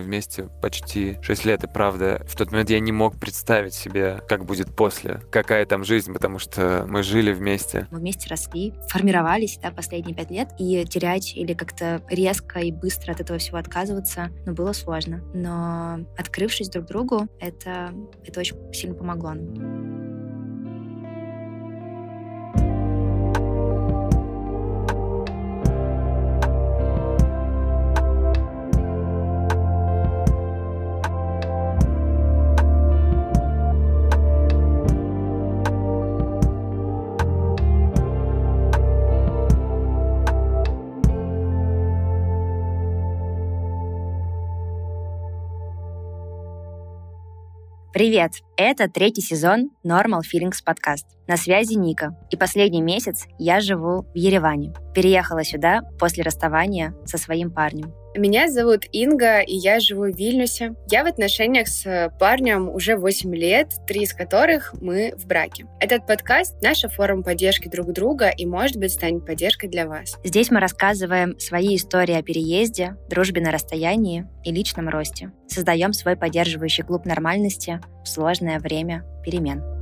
мы вместе почти 6 лет, и правда, в тот момент я не мог представить себе, как будет после, какая там жизнь, потому что мы жили вместе. Мы вместе росли, формировались, да, последние пять лет, и терять или как-то резко и быстро от этого всего отказываться, ну, было сложно. Но открывшись друг другу, это, это очень сильно помогло нам. Привет! Это третий сезон Normal Feelings подкаст. На связи Ника. И последний месяц я живу в Ереване. Переехала сюда после расставания со своим парнем. Меня зовут Инга, и я живу в Вильнюсе. Я в отношениях с парнем уже 8 лет, три из которых мы в браке. Этот подкаст — наша форма поддержки друг друга и, может быть, станет поддержкой для вас. Здесь мы рассказываем свои истории о переезде, дружбе на расстоянии и личном росте. Создаем свой поддерживающий клуб нормальности в сложное время перемен.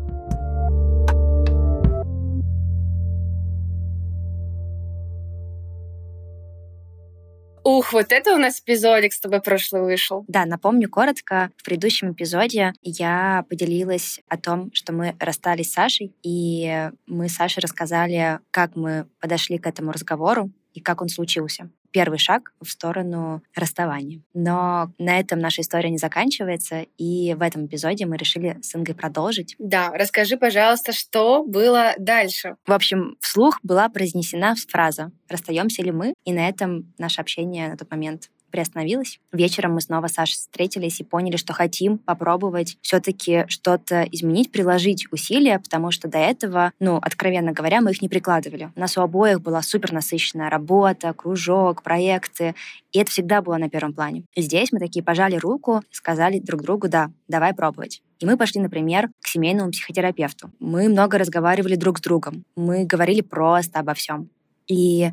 Ух, вот это у нас эпизодик с тобой прошлый вышел. Да, напомню коротко. В предыдущем эпизоде я поделилась о том, что мы расстались с Сашей, и мы с Сашей рассказали, как мы подошли к этому разговору и как он случился первый шаг в сторону расставания. Но на этом наша история не заканчивается, и в этом эпизоде мы решили с Ингой продолжить. Да, расскажи, пожалуйста, что было дальше. В общем, вслух была произнесена фраза «Расстаемся ли мы?» И на этом наше общение на тот момент приостановилась. Вечером мы снова с Сашей встретились и поняли, что хотим попробовать все-таки что-то изменить, приложить усилия, потому что до этого, ну, откровенно говоря, мы их не прикладывали. У нас у обоих была супер насыщенная работа, кружок, проекты, и это всегда было на первом плане. Здесь мы такие пожали руку, сказали друг другу, да, давай пробовать. И мы пошли, например, к семейному психотерапевту. Мы много разговаривали друг с другом. Мы говорили просто обо всем. И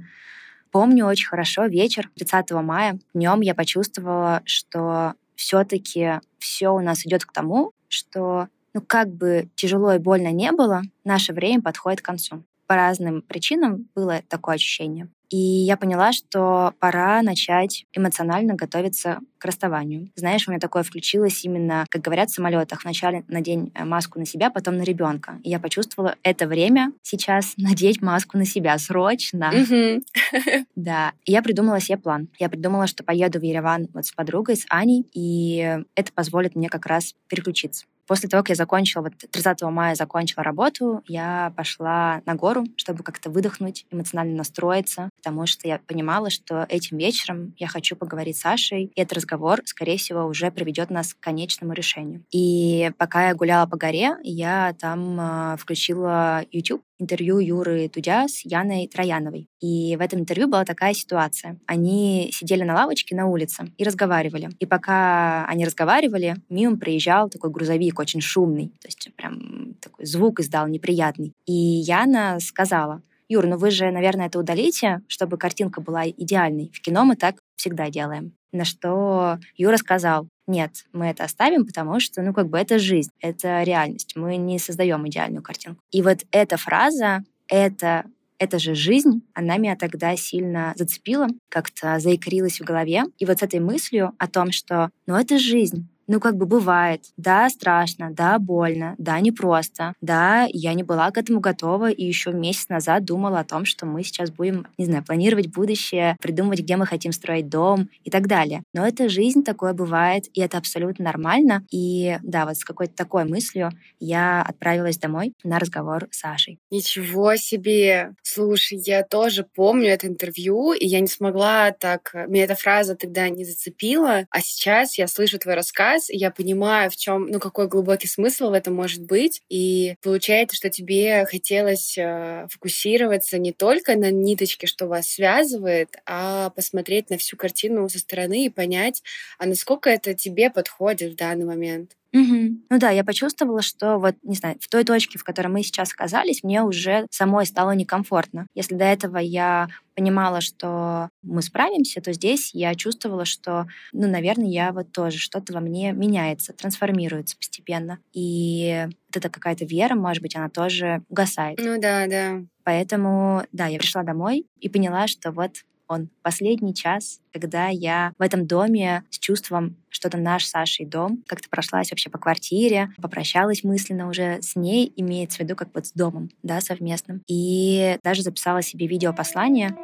Помню очень хорошо вечер 30 мая. Днем я почувствовала, что все-таки все у нас идет к тому, что ну как бы тяжело и больно не было, наше время подходит к концу. По разным причинам было такое ощущение. И я поняла, что пора начать эмоционально готовиться к расставанию. Знаешь, у меня такое включилось именно, как говорят в самолетах, вначале надень э, маску на себя, потом на ребенка. И я почувствовала это время сейчас надеть маску на себя срочно. Да. И я придумала себе план. Я придумала, что поеду в Ереван вот с подругой, с Аней, и это позволит мне как раз переключиться. После того, как я закончила, вот 30 мая закончила работу, я пошла на гору, чтобы как-то выдохнуть, эмоционально настроиться, потому что я понимала, что этим вечером я хочу поговорить с Сашей, и этот разговор, скорее всего, уже приведет нас к конечному решению. И пока я гуляла по горе, я там э, включила YouTube, интервью Юры Дудя с Яной Трояновой. И в этом интервью была такая ситуация. Они сидели на лавочке на улице и разговаривали. И пока они разговаривали, мимо приезжал такой грузовик очень шумный. То есть прям такой звук издал неприятный. И Яна сказала, Юр, ну вы же, наверное, это удалите, чтобы картинка была идеальной. В кино мы так всегда делаем. На что Юра сказал, нет, мы это оставим, потому что, ну, как бы это жизнь, это реальность. Мы не создаем идеальную картинку. И вот эта фраза, это это же жизнь, она меня тогда сильно зацепила, как-то заикрилась в голове. И вот с этой мыслью о том, что, ну, это жизнь, ну, как бы бывает. Да, страшно, да, больно, да, непросто. Да, я не была к этому готова и еще месяц назад думала о том, что мы сейчас будем, не знаю, планировать будущее, придумывать, где мы хотим строить дом и так далее. Но это жизнь, такое бывает, и это абсолютно нормально. И да, вот с какой-то такой мыслью я отправилась домой на разговор с Сашей. Ничего себе! Слушай, я тоже помню это интервью, и я не смогла так... Меня эта фраза тогда не зацепила, а сейчас я слышу твой рассказ, раз я понимаю, в чем, ну, какой глубокий смысл в этом может быть. И получается, что тебе хотелось э, фокусироваться не только на ниточке, что вас связывает, а посмотреть на всю картину со стороны и понять, а насколько это тебе подходит в данный момент. Угу. Ну да, я почувствовала, что вот, не знаю, в той точке, в которой мы сейчас оказались, мне уже самой стало некомфортно. Если до этого я понимала, что мы справимся, то здесь я чувствовала, что, ну, наверное, я вот тоже что-то во мне меняется, трансформируется постепенно. И вот эта какая-то вера, может быть, она тоже угасает. Ну да, да. Поэтому, да, я пришла домой и поняла, что вот он последний час, когда я в этом доме с чувством, что это наш Сашей дом, как-то прошлась вообще по квартире, попрощалась мысленно уже с ней, имеется в виду как вот с домом, да, совместным. И даже записала себе видеопослание.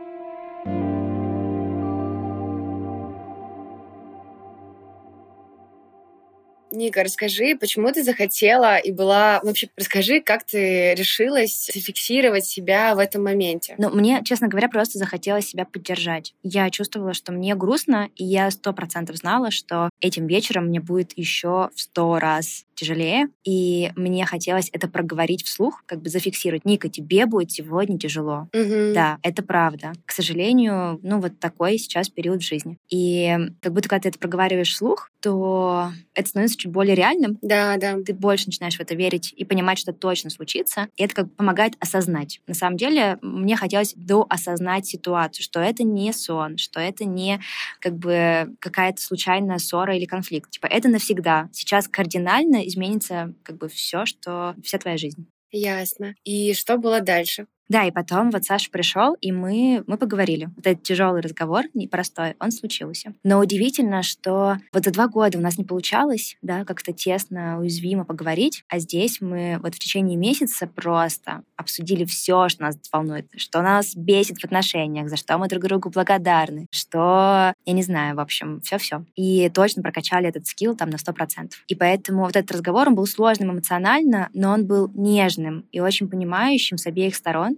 Ника, расскажи, почему ты захотела и была... Вообще, расскажи, как ты решилась зафиксировать себя в этом моменте? Ну, мне, честно говоря, просто захотелось себя поддержать. Я чувствовала, что мне грустно, и я сто процентов знала, что этим вечером мне будет еще в сто раз тяжелее, и мне хотелось это проговорить вслух, как бы зафиксировать. Ника, тебе будет сегодня тяжело. Угу. Да, это правда. К сожалению, ну вот такой сейчас период в жизни. И как будто когда ты это проговариваешь вслух, то это становится чуть более реальным. Да, да. Ты больше начинаешь в это верить и понимать, что это точно случится. И это как бы помогает осознать. На самом деле, мне хотелось доосознать ситуацию, что это не сон, что это не как бы какая-то случайная ссора или конфликт. Типа это навсегда. Сейчас кардинально изменится как бы все, что вся твоя жизнь. Ясно. И что было дальше? Да, и потом вот Саша пришел, и мы, мы поговорили. Вот этот тяжелый разговор, непростой, он случился. Но удивительно, что вот за два года у нас не получалось, да, как-то тесно, уязвимо поговорить, а здесь мы вот в течение месяца просто обсудили все, что нас волнует, что нас бесит в отношениях, за что мы друг другу благодарны, что, я не знаю, в общем, все-все. И точно прокачали этот скилл там на 100%. И поэтому вот этот разговор, он был сложным эмоционально, но он был нежным и очень понимающим с обеих сторон.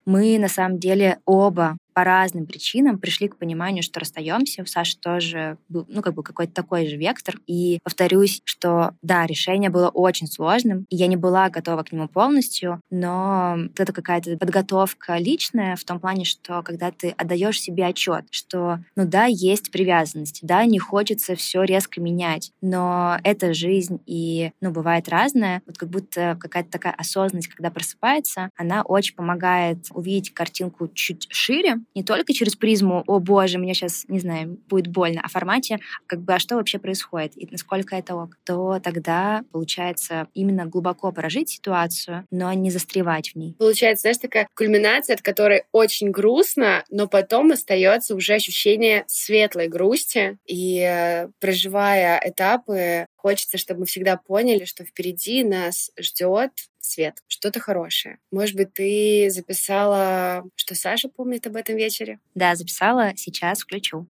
Мы на самом деле оба по разным причинам пришли к пониманию, что расстаемся. У Саши тоже был, ну, как бы какой-то такой же вектор. И повторюсь, что да, решение было очень сложным, и я не была готова к нему полностью, но это какая-то подготовка личная в том плане, что когда ты отдаешь себе отчет, что, ну да, есть привязанность, да, не хочется все резко менять, но это жизнь, и, ну, бывает разное. Вот как будто какая-то такая осознанность, когда просыпается, она очень помогает увидеть картинку чуть шире, не только через призму «О боже, мне сейчас, не знаю, будет больно», а формате как бы «А что вообще происходит?» и насколько это ок, то тогда получается именно глубоко прожить ситуацию, но не застревать в ней. Получается, знаешь, такая кульминация, от которой очень грустно, но потом остается уже ощущение светлой грусти. И э, проживая этапы, хочется, чтобы мы всегда поняли, что впереди нас ждет свет, что-то хорошее. Может быть, ты записала, что Саша помнит об этом вечере? Да, записала, сейчас включу.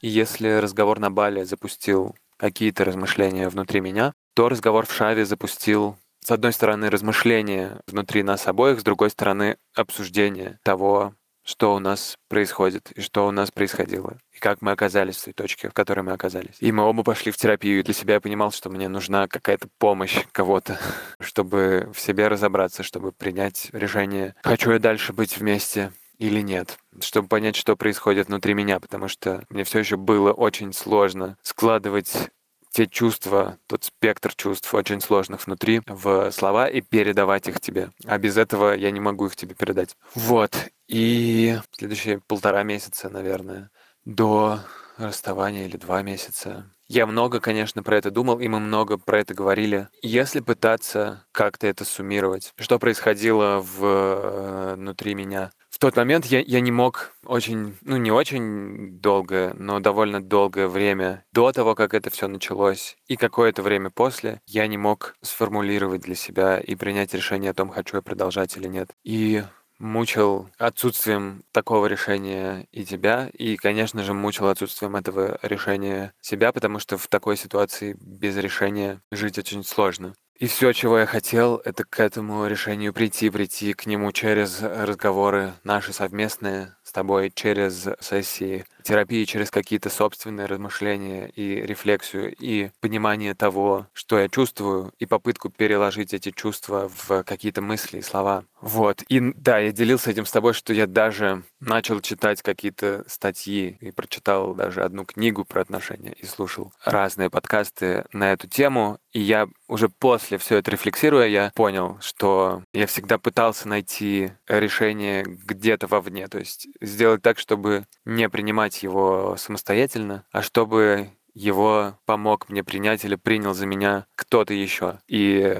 Если разговор на Бале запустил какие-то размышления внутри меня, то разговор в Шаве запустил с одной стороны, размышления внутри нас обоих, с другой стороны, обсуждение того, что у нас происходит и что у нас происходило, и как мы оказались в той точке, в которой мы оказались. И мы оба пошли в терапию, и для себя я понимал, что мне нужна какая-то помощь кого-то, чтобы в себе разобраться, чтобы принять решение, хочу я дальше быть вместе или нет, чтобы понять, что происходит внутри меня, потому что мне все еще было очень сложно складывать те чувства, тот спектр чувств очень сложных внутри в слова и передавать их тебе. А без этого я не могу их тебе передать. Вот. И следующие полтора месяца, наверное, до расставания или два месяца. Я много, конечно, про это думал, и мы много про это говорили. Если пытаться как-то это суммировать, что происходило в, э, внутри меня тот момент я, я не мог очень, ну не очень долго, но довольно долгое время до того, как это все началось, и какое-то время после, я не мог сформулировать для себя и принять решение о том, хочу я продолжать или нет. И мучил отсутствием такого решения и тебя, и, конечно же, мучил отсутствием этого решения себя, потому что в такой ситуации без решения жить очень сложно. И все, чего я хотел, это к этому решению прийти, прийти к нему через разговоры наши совместные тобой через сессии терапии, через какие-то собственные размышления и рефлексию, и понимание того, что я чувствую, и попытку переложить эти чувства в какие-то мысли и слова. Вот. И да, я делился этим с тобой, что я даже начал читать какие-то статьи и прочитал даже одну книгу про отношения и слушал разные подкасты на эту тему. И я уже после все это рефлексируя, я понял, что я всегда пытался найти решение где-то вовне. То есть сделать так, чтобы не принимать его самостоятельно, а чтобы его помог мне принять или принял за меня кто-то еще. И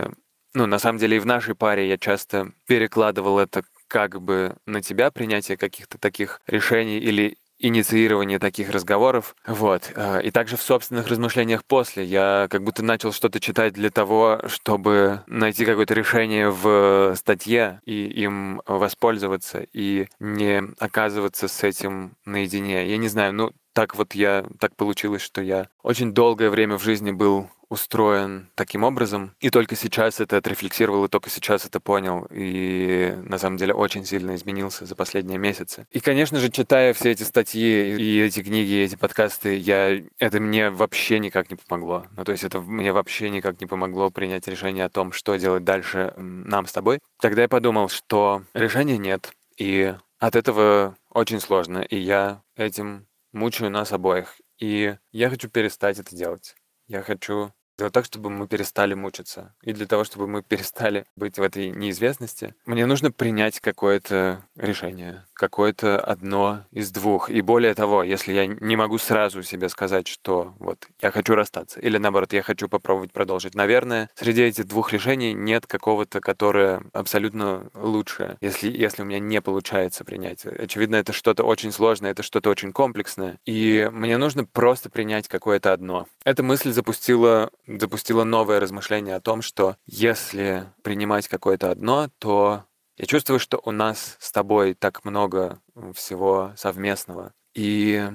ну, на самом деле и в нашей паре я часто перекладывал это как бы на тебя принятие каких-то таких решений или инициирование таких разговоров. Вот. Э, и также в собственных размышлениях после я как будто начал что-то читать для того, чтобы найти какое-то решение в статье и им воспользоваться и не оказываться с этим наедине. Я не знаю, ну так вот я, так получилось, что я очень долгое время в жизни был устроен таким образом. И только сейчас это отрефлексировал, и только сейчас это понял. И на самом деле очень сильно изменился за последние месяцы. И, конечно же, читая все эти статьи и эти книги, и эти подкасты, я... это мне вообще никак не помогло. Ну, то есть это мне вообще никак не помогло принять решение о том, что делать дальше нам с тобой. Тогда я подумал, что решения нет. И от этого очень сложно. И я этим мучаю нас обоих. И я хочу перестать это делать. Я хочу сделать так, чтобы мы перестали мучиться. И для того, чтобы мы перестали быть в этой неизвестности, мне нужно принять какое-то решение, какое-то одно из двух. И более того, если я не могу сразу себе сказать, что вот я хочу расстаться, или наоборот, я хочу попробовать продолжить, наверное, среди этих двух решений нет какого-то, которое абсолютно лучшее, если, если у меня не получается принять. Очевидно, это что-то очень сложное, это что-то очень комплексное, и мне нужно просто принять какое-то одно. Эта мысль запустила запустила новое размышление о том, что если принимать какое-то одно, то я чувствую, что у нас с тобой так много всего совместного. И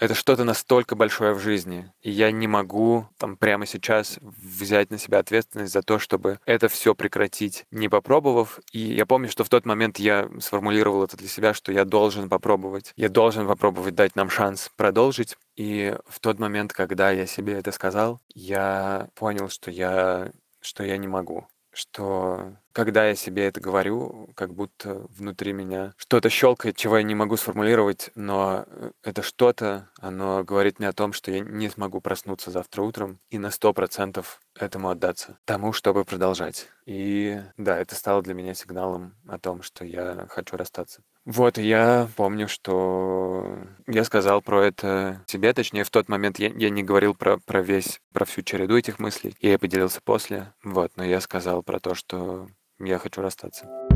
это что-то настолько большое в жизни, и я не могу там прямо сейчас взять на себя ответственность за то, чтобы это все прекратить, не попробовав. И я помню, что в тот момент я сформулировал это для себя, что я должен попробовать. Я должен попробовать дать нам шанс продолжить. И в тот момент, когда я себе это сказал, я понял, что я что я не могу что когда я себе это говорю, как будто внутри меня что-то щелкает, чего я не могу сформулировать, но э, это что-то, оно говорит мне о том, что я не смогу проснуться завтра утром и на сто процентов этому отдаться, тому, чтобы продолжать. И да, это стало для меня сигналом о том, что я хочу расстаться. Вот, я помню, что я сказал про это себе, точнее, в тот момент я, я не говорил про, про весь, про всю череду этих мыслей, я поделился после, вот, но я сказал про то, что я хочу расстаться.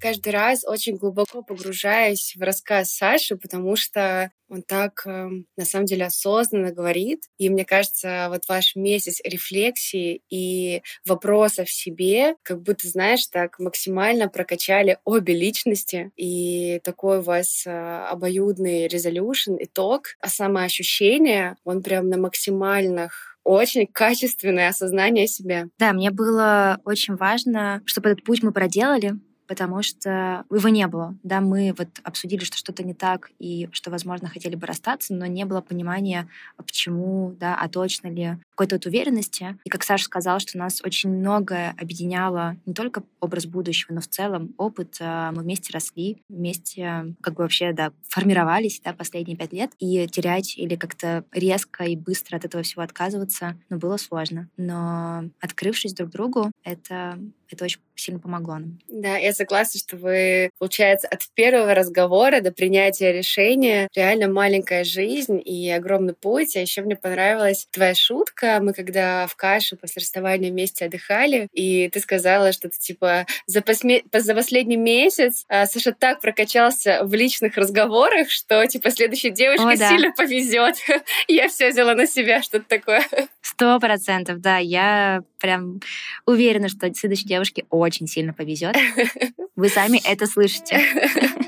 Каждый раз очень глубоко погружаюсь в рассказ Саши, потому что он так, эм, на самом деле, осознанно говорит. И мне кажется, вот ваш месяц рефлексии и вопросов себе, как будто, знаешь, так максимально прокачали обе личности. И такой у вас э, обоюдный резолюшн, итог. А самоощущение, он прям на максимальных очень качественное осознание себя. Да, мне было очень важно, чтобы этот путь мы проделали, потому что его не было. Да, мы вот обсудили, что что-то не так и что, возможно, хотели бы расстаться, но не было понимания, почему, да, а точно ли, какой-то вот уверенности. И как Саша сказал, что нас очень многое объединяло не только образ будущего, но в целом опыт. А, мы вместе росли, вместе как бы вообще, да, формировались, да, последние пять лет. И терять или как-то резко и быстро от этого всего отказываться, ну, было сложно. Но открывшись друг другу, это это очень сильно помогло нам. Да, я согласна, что вы, получается, от первого разговора до принятия решения реально маленькая жизнь и огромный путь. А еще мне понравилась твоя шутка. Мы когда в каше после расставания вместе отдыхали, и ты сказала, что ты типа за, посме... за последний месяц а, Саша так прокачался в личных разговорах, что типа следующей девочке О, да. сильно повезет. я все взяла на себя, что-то такое. Сто процентов, да. Я прям уверена, что следующей девушке очень сильно повезет. Вы сами это слышите.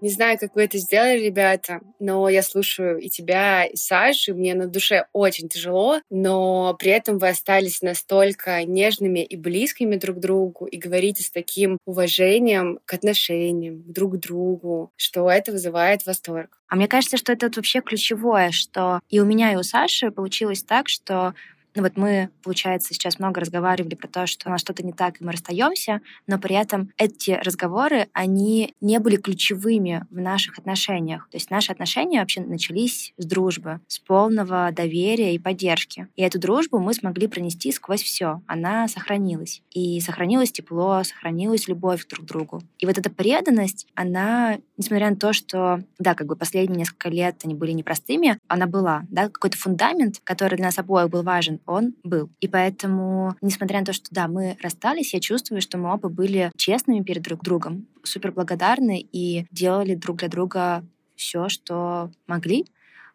Не знаю, как вы это сделали, ребята, но я слушаю и тебя, и Сашу, и мне на душе очень тяжело, но при этом вы остались настолько нежными и близкими друг к другу и говорите с таким уважением к отношениям, друг к другу, что это вызывает восторг. А мне кажется, что это вообще ключевое, что и у меня, и у Саши получилось так, что ну вот мы, получается, сейчас много разговаривали про то, что у нас что-то не так, и мы расстаемся, но при этом эти разговоры, они не были ключевыми в наших отношениях. То есть наши отношения вообще начались с дружбы, с полного доверия и поддержки. И эту дружбу мы смогли пронести сквозь все. Она сохранилась. И сохранилось тепло, сохранилась любовь друг к другу. И вот эта преданность, она, несмотря на то, что, да, как бы последние несколько лет они были непростыми, она была, да, какой-то фундамент, который для нас обоих был важен, он был. И поэтому, несмотря на то, что да, мы расстались, я чувствую, что мы оба были честными перед друг другом, супер благодарны и делали друг для друга все, что могли.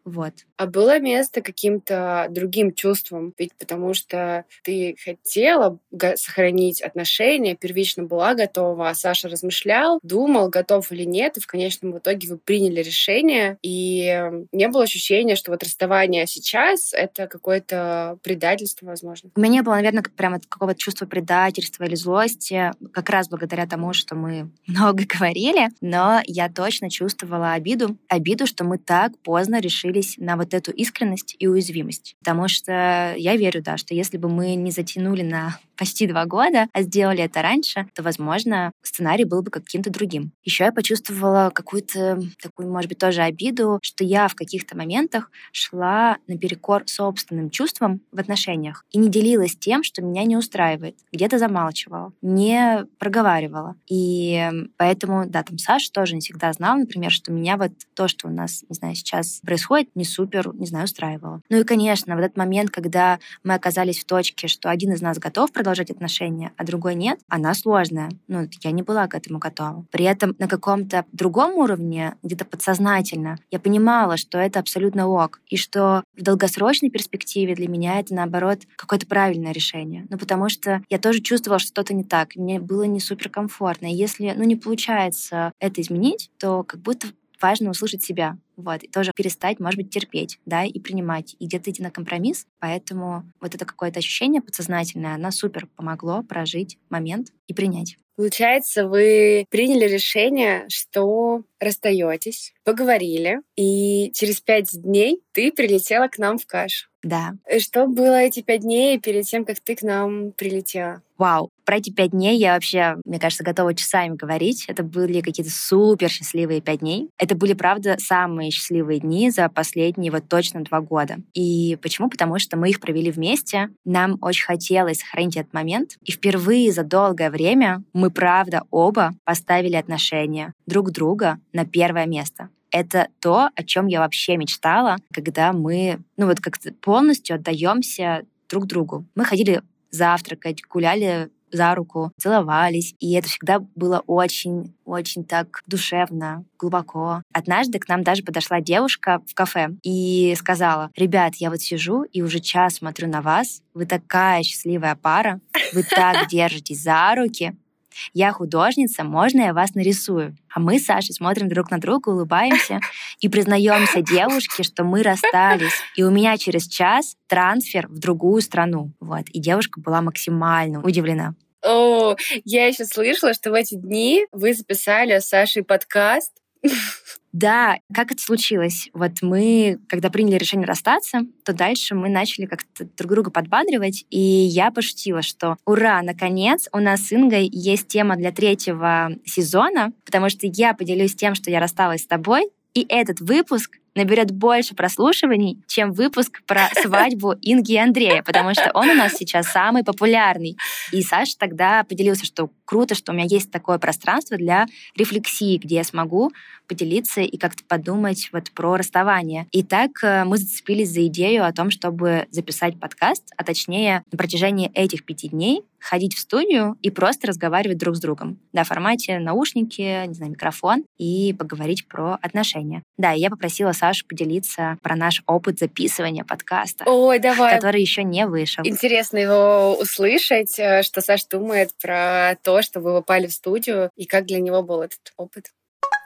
Вот. А было место каким-то другим чувствам? Ведь потому что ты хотела сохранить отношения, первично была готова, а Саша размышлял, думал, готов или нет, и в конечном итоге вы приняли решение, и не было ощущения, что вот расставание сейчас — это какое-то предательство, возможно. У меня не было, наверное, прямо какого-то чувства предательства или злости, как раз благодаря тому, что мы много говорили, но я точно чувствовала обиду, обиду, что мы так поздно решили решились на вот эту искренность и уязвимость. Потому что я верю, да, что если бы мы не затянули на почти два года, а сделали это раньше, то, возможно, сценарий был бы каким-то другим. Еще я почувствовала какую-то такую, может быть, тоже обиду, что я в каких-то моментах шла наперекор собственным чувствам в отношениях и не делилась тем, что меня не устраивает. Где-то замалчивала, не проговаривала. И поэтому, да, там Саша тоже не всегда знал, например, что меня вот то, что у нас, не знаю, сейчас происходит, не супер, не знаю, устраивало. Ну и, конечно, в этот момент, когда мы оказались в точке, что один из нас готов продолжать отношения, а другой нет, она сложная. Ну, я не была к этому готова. При этом на каком-то другом уровне, где-то подсознательно, я понимала, что это абсолютно ок, и что в долгосрочной перспективе для меня это, наоборот, какое-то правильное решение. Ну, потому что я тоже чувствовала, что что-то не так, мне было не суперкомфортно. И если, ну, не получается это изменить, то как будто важно услышать себя, вот, и тоже перестать, может быть, терпеть, да, и принимать, и где-то идти на компромисс. Поэтому вот это какое-то ощущение подсознательное, оно супер помогло прожить момент и принять. Получается, вы приняли решение, что расстаетесь, поговорили, и через пять дней ты прилетела к нам в каш. Да. И что было эти пять дней перед тем, как ты к нам прилетела? Вау, про эти пять дней я вообще, мне кажется, готова часами говорить. Это были какие-то супер счастливые пять дней. Это были, правда, самые счастливые дни за последние вот точно два года. И почему? Потому что мы их провели вместе. Нам очень хотелось сохранить этот момент. И впервые за долгое время мы, правда, оба поставили отношения друг друга на первое место это то, о чем я вообще мечтала, когда мы, ну вот как-то полностью отдаемся друг другу. Мы ходили завтракать, гуляли за руку, целовались. И это всегда было очень, очень так душевно, глубоко. Однажды к нам даже подошла девушка в кафе и сказала, ребят, я вот сижу и уже час смотрю на вас, вы такая счастливая пара, вы так держитесь за руки, я художница, можно я вас нарисую? А мы с Сашей смотрим друг на друга, улыбаемся и признаемся девушке, что мы расстались. И у меня через час трансфер в другую страну. Вот. И девушка была максимально удивлена. О, я еще слышала, что в эти дни вы записали с Сашей подкаст. Да, как это случилось? Вот мы, когда приняли решение расстаться, то дальше мы начали как-то друг друга подбадривать, и я пошутила, что ура, наконец, у нас с Ингой есть тема для третьего сезона, потому что я поделюсь тем, что я рассталась с тобой, и этот выпуск наберет больше прослушиваний, чем выпуск про свадьбу Инги и Андрея, потому что он у нас сейчас самый популярный. И Саша тогда поделился, что круто, что у меня есть такое пространство для рефлексии, где я смогу поделиться и как-то подумать вот про расставание. И так э, мы зацепились за идею о том, чтобы записать подкаст, а точнее на протяжении этих пяти дней ходить в студию и просто разговаривать друг с другом. Да, в формате наушники, не знаю, микрофон и поговорить про отношения. Да, и я попросила Сашу поделиться про наш опыт записывания подкаста. Ой, давай. Который еще не вышел. Интересно его услышать, э, что Саша думает про то, что вы попали в студию и как для него был этот опыт.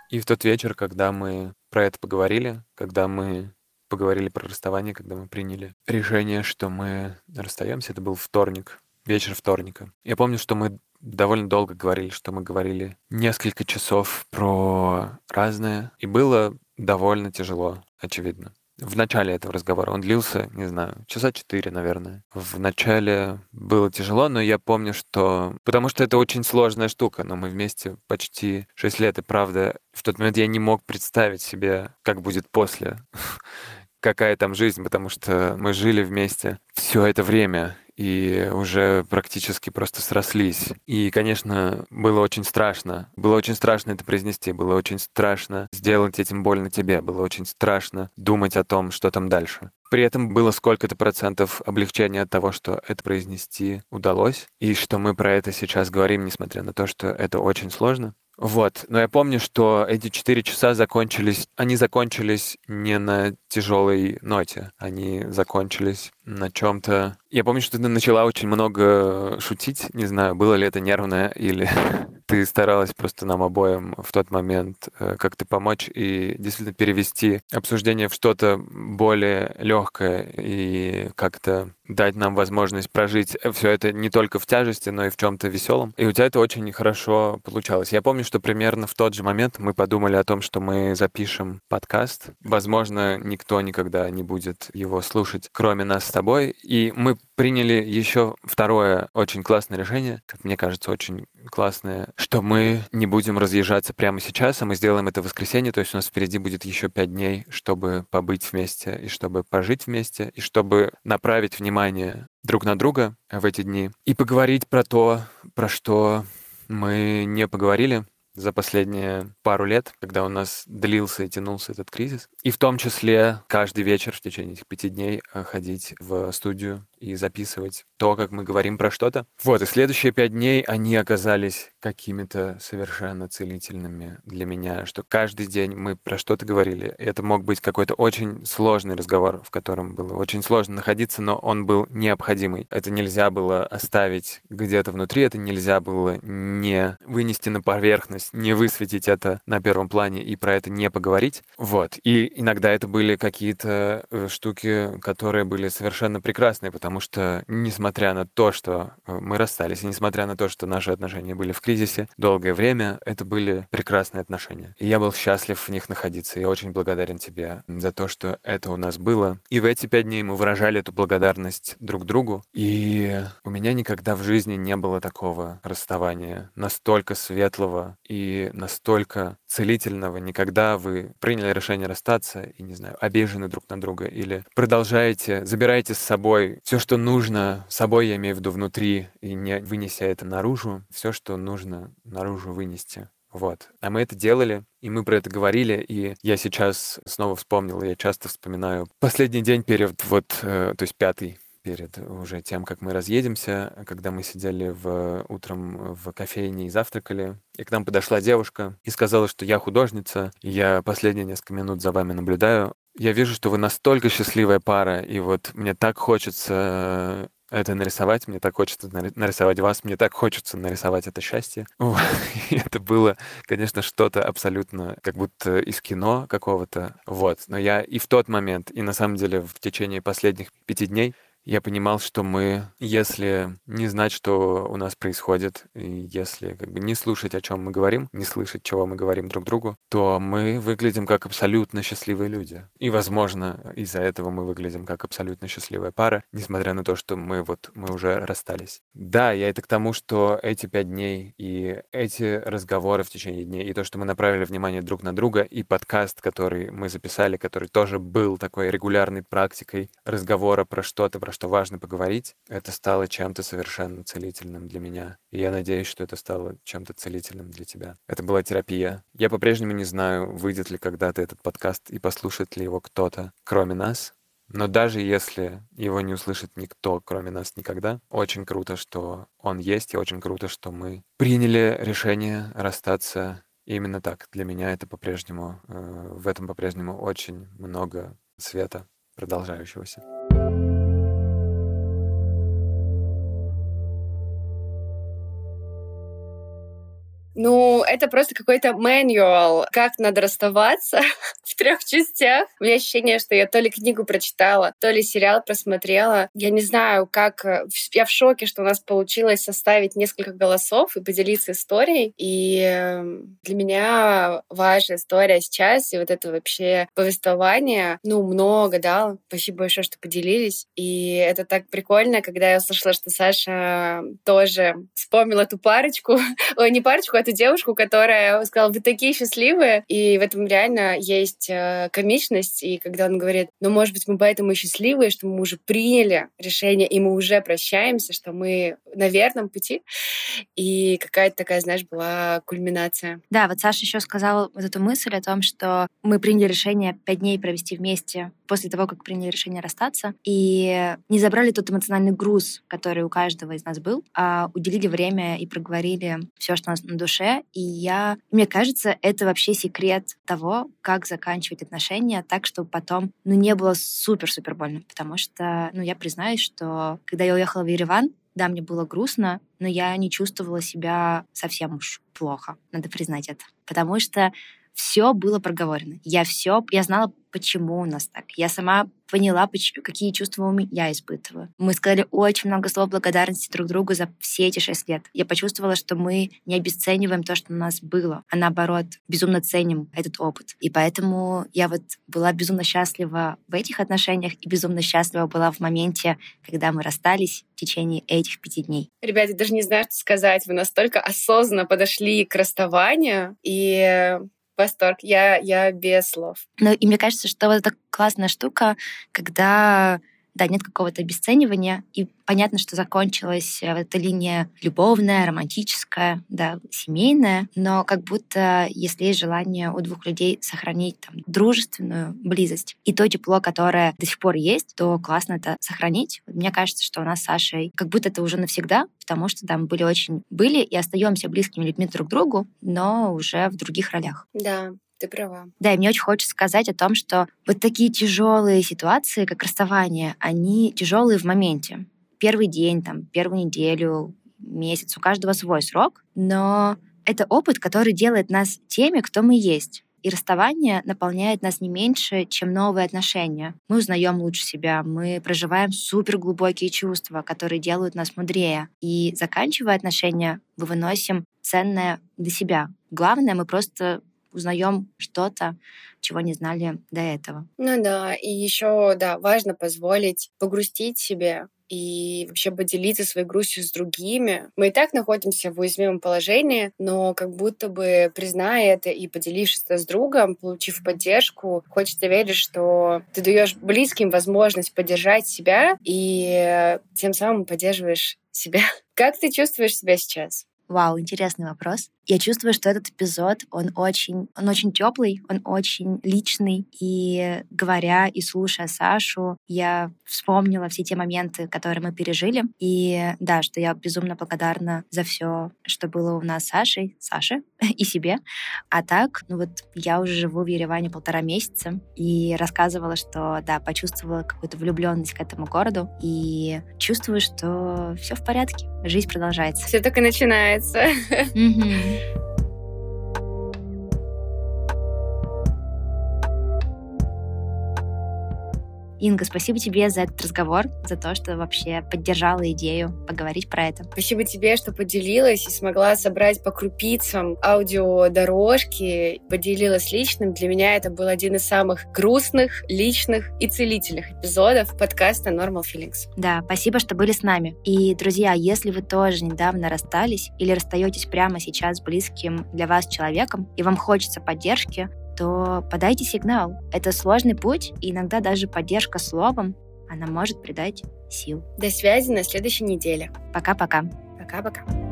И в тот вечер, когда мы про это поговорили, когда мы поговорили про расставание, когда мы приняли решение, что мы расстаемся, это был вторник, вечер вторника. Я помню, что мы довольно долго говорили, что мы говорили несколько часов про разное, и было довольно тяжело, очевидно в начале этого разговора. Он длился, не знаю, часа четыре, наверное. В начале было тяжело, но я помню, что... Потому что это очень сложная штука, но мы вместе почти шесть лет, и правда, в тот момент я не мог представить себе, как будет после какая там жизнь, потому что мы жили вместе все это время, и уже практически просто срослись. И, конечно, было очень страшно. Было очень страшно это произнести, было очень страшно сделать этим больно тебе, было очень страшно думать о том, что там дальше. При этом было сколько-то процентов облегчения от того, что это произнести удалось, и что мы про это сейчас говорим, несмотря на то, что это очень сложно. Вот. Но я помню, что эти четыре часа закончились... Они закончились не на тяжелой ноте. Они закончились на чем-то... Я помню, что ты начала очень много шутить. Не знаю, было ли это нервное или ты старалась просто нам обоим в тот момент э, как-то помочь и действительно перевести обсуждение в что-то более легкое и как-то дать нам возможность прожить все это не только в тяжести, но и в чем-то веселом. И у тебя это очень хорошо получалось. Я помню, что примерно в тот же момент мы подумали о том, что мы запишем подкаст. Возможно, никто никогда не будет его слушать, кроме нас с тобой. И мы приняли еще второе очень классное решение, как мне кажется, очень классное, что мы не будем разъезжаться прямо сейчас, а мы сделаем это в воскресенье, то есть у нас впереди будет еще пять дней, чтобы побыть вместе, и чтобы пожить вместе, и чтобы направить внимание друг на друга в эти дни и поговорить про то, про что мы не поговорили, за последние пару лет, когда у нас длился и тянулся этот кризис. И в том числе каждый вечер в течение этих пяти дней э, ходить в студию и записывать то, как мы говорим про что-то. Вот, и следующие пять дней они оказались какими-то совершенно целительными для меня, что каждый день мы про что-то говорили. Это мог быть какой-то очень сложный разговор, в котором было очень сложно находиться, но он был необходимый. Это нельзя было оставить где-то внутри, это нельзя было не вынести на поверхность, не высветить это на первом плане и про это не поговорить. Вот. И иногда это были какие-то э, штуки, которые были совершенно прекрасные, потому потому что, несмотря на то, что э, мы расстались, и несмотря на то, что наши отношения были в кризисе долгое время, это были прекрасные отношения. И я был счастлив в них находиться. Я очень благодарен тебе за то, что это у нас было. И в эти пять дней мы выражали эту благодарность друг другу. И у меня никогда в жизни не было такого расставания, настолько светлого и настолько целительного. Никогда вы приняли решение расстаться и, не знаю, обижены друг на друга или продолжаете, забираете с собой все, что нужно собой, я имею в виду внутри, и не вынеся это наружу, все, что нужно наружу вынести. Вот. А мы это делали, и мы про это говорили, и я сейчас снова вспомнил, я часто вспоминаю последний день перед, вот, э, то есть пятый перед уже тем, как мы разъедемся, когда мы сидели в, утром в кофейне и завтракали, и к нам подошла девушка и сказала, что я художница, и я последние несколько минут за вами наблюдаю, я вижу, что вы настолько счастливая пара, и вот мне так хочется это нарисовать, мне так хочется нарисовать вас, мне так хочется нарисовать это счастье. Это было, конечно, что-то абсолютно как будто из кино какого-то. Вот. Но я и в тот момент, и на самом деле в течение последних пяти дней я понимал, что мы, если не знать, что у нас происходит, если как бы не слушать, о чем мы говорим, не слышать, чего мы говорим друг другу, то мы выглядим как абсолютно счастливые люди. И, возможно, из-за этого мы выглядим как абсолютно счастливая пара, несмотря на то, что мы вот мы уже расстались. Да, я это к тому, что эти пять дней и эти разговоры в течение дней, и то, что мы направили внимание друг на друга, и подкаст, который мы записали, который тоже был такой регулярной практикой разговора про что-то, про что важно поговорить, это стало чем-то совершенно целительным для меня. И я надеюсь, что это стало чем-то целительным для тебя. Это была терапия. Я по-прежнему не знаю, выйдет ли когда-то этот подкаст и послушает ли его кто-то, кроме нас. Но даже если его не услышит никто, кроме нас никогда, очень круто, что он есть, и очень круто, что мы приняли решение расстаться именно так. Для меня это по-прежнему, э, в этом по-прежнему очень много света продолжающегося. Ну, это просто какой-то мануал, как надо расставаться в трех частях. У меня ощущение, что я то ли книгу прочитала, то ли сериал просмотрела. Я не знаю, как... Э, я в шоке, что у нас получилось составить несколько голосов и поделиться историей. И эм, для меня важная история сейчас, и вот это вообще повествование, ну, много дал. Спасибо большое, что поделились. И это так прикольно, когда я услышала, что Саша тоже вспомнила эту парочку, ой, не парочку, а эту девушку, которая сказала, вы такие счастливые. И в этом реально есть э, комичность. И когда он говорит, ну, может быть, мы поэтому и счастливые, что мы уже приняли решение, и мы уже прощаемся, что мы на верном пути. И какая-то такая, знаешь, была кульминация. Да, вот Саша еще сказала вот эту мысль о том, что мы приняли решение пять дней провести вместе после того, как приняли решение расстаться, и не забрали тот эмоциональный груз, который у каждого из нас был, а уделили время и проговорили все, что у нас на душе. И я, мне кажется, это вообще секрет того, как заканчивать отношения так, чтобы потом, ну, не было супер-супер больно. Потому что, ну, я признаюсь, что когда я уехала в Ереван, да, мне было грустно, но я не чувствовала себя совсем уж плохо, надо признать это. Потому что все было проговорено. Я все, я знала, почему у нас так. Я сама поняла, какие чувства я испытываю. Мы сказали очень много слов благодарности друг другу за все эти шесть лет. Я почувствовала, что мы не обесцениваем то, что у нас было, а наоборот, безумно ценим этот опыт. И поэтому я вот была безумно счастлива в этих отношениях и безумно счастлива была в моменте, когда мы расстались в течение этих пяти дней. Ребята, даже не знаю, что сказать. Вы настолько осознанно подошли к расставанию, и восторг. Я, я без слов. Ну, и мне кажется, что вот эта классная штука, когда да, нет какого-то обесценивания, и понятно, что закончилась э, эта линия любовная, романтическая, да, семейная, но как будто если есть желание у двух людей сохранить там дружественную близость и то тепло, которое до сих пор есть, то классно это сохранить. Мне кажется, что у нас с Сашей как будто это уже навсегда, потому что там были очень были и остаемся близкими людьми друг к другу, но уже в других ролях. Да, ты права. Да, и мне очень хочется сказать о том, что вот такие тяжелые ситуации, как расставание, они тяжелые в моменте. Первый день, там, первую неделю, месяц, у каждого свой срок, но это опыт, который делает нас теми, кто мы есть. И расставание наполняет нас не меньше, чем новые отношения. Мы узнаем лучше себя, мы проживаем супер глубокие чувства, которые делают нас мудрее. И заканчивая отношения, мы выносим ценное для себя. Главное, мы просто узнаем что-то, чего не знали до этого. Ну да, и еще, да, важно позволить погрустить себе, и вообще поделиться своей грустью с другими. Мы и так находимся в уязвимом положении, но как будто бы призная это и поделившись это с другом, получив поддержку, хочется верить, что ты даешь близким возможность поддержать себя и тем самым поддерживаешь себя. Как ты чувствуешь себя сейчас? Вау, интересный вопрос. Я чувствую, что этот эпизод, он очень, он очень теплый, он очень личный. И говоря и слушая Сашу, я вспомнила все те моменты, которые мы пережили. И да, что я безумно благодарна за все, что было у нас с Сашей, Саше и себе. А так, ну вот я уже живу в Ереване полтора месяца и рассказывала, что да, почувствовала какую-то влюбленность к этому городу и чувствую, что все в порядке, жизнь продолжается. Все только начинается. Mm-hmm. Mm-hmm. Инга, спасибо тебе за этот разговор, за то, что вообще поддержала идею поговорить про это. Спасибо тебе, что поделилась и смогла собрать по крупицам аудиодорожки, поделилась личным. Для меня это был один из самых грустных, личных и целительных эпизодов подкаста Normal Feelings. Да, спасибо, что были с нами. И, друзья, если вы тоже недавно расстались или расстаетесь прямо сейчас с близким для вас человеком, и вам хочется поддержки, то подайте сигнал. Это сложный путь, и иногда даже поддержка словом, она может придать сил. До связи на следующей неделе. Пока-пока. Пока-пока.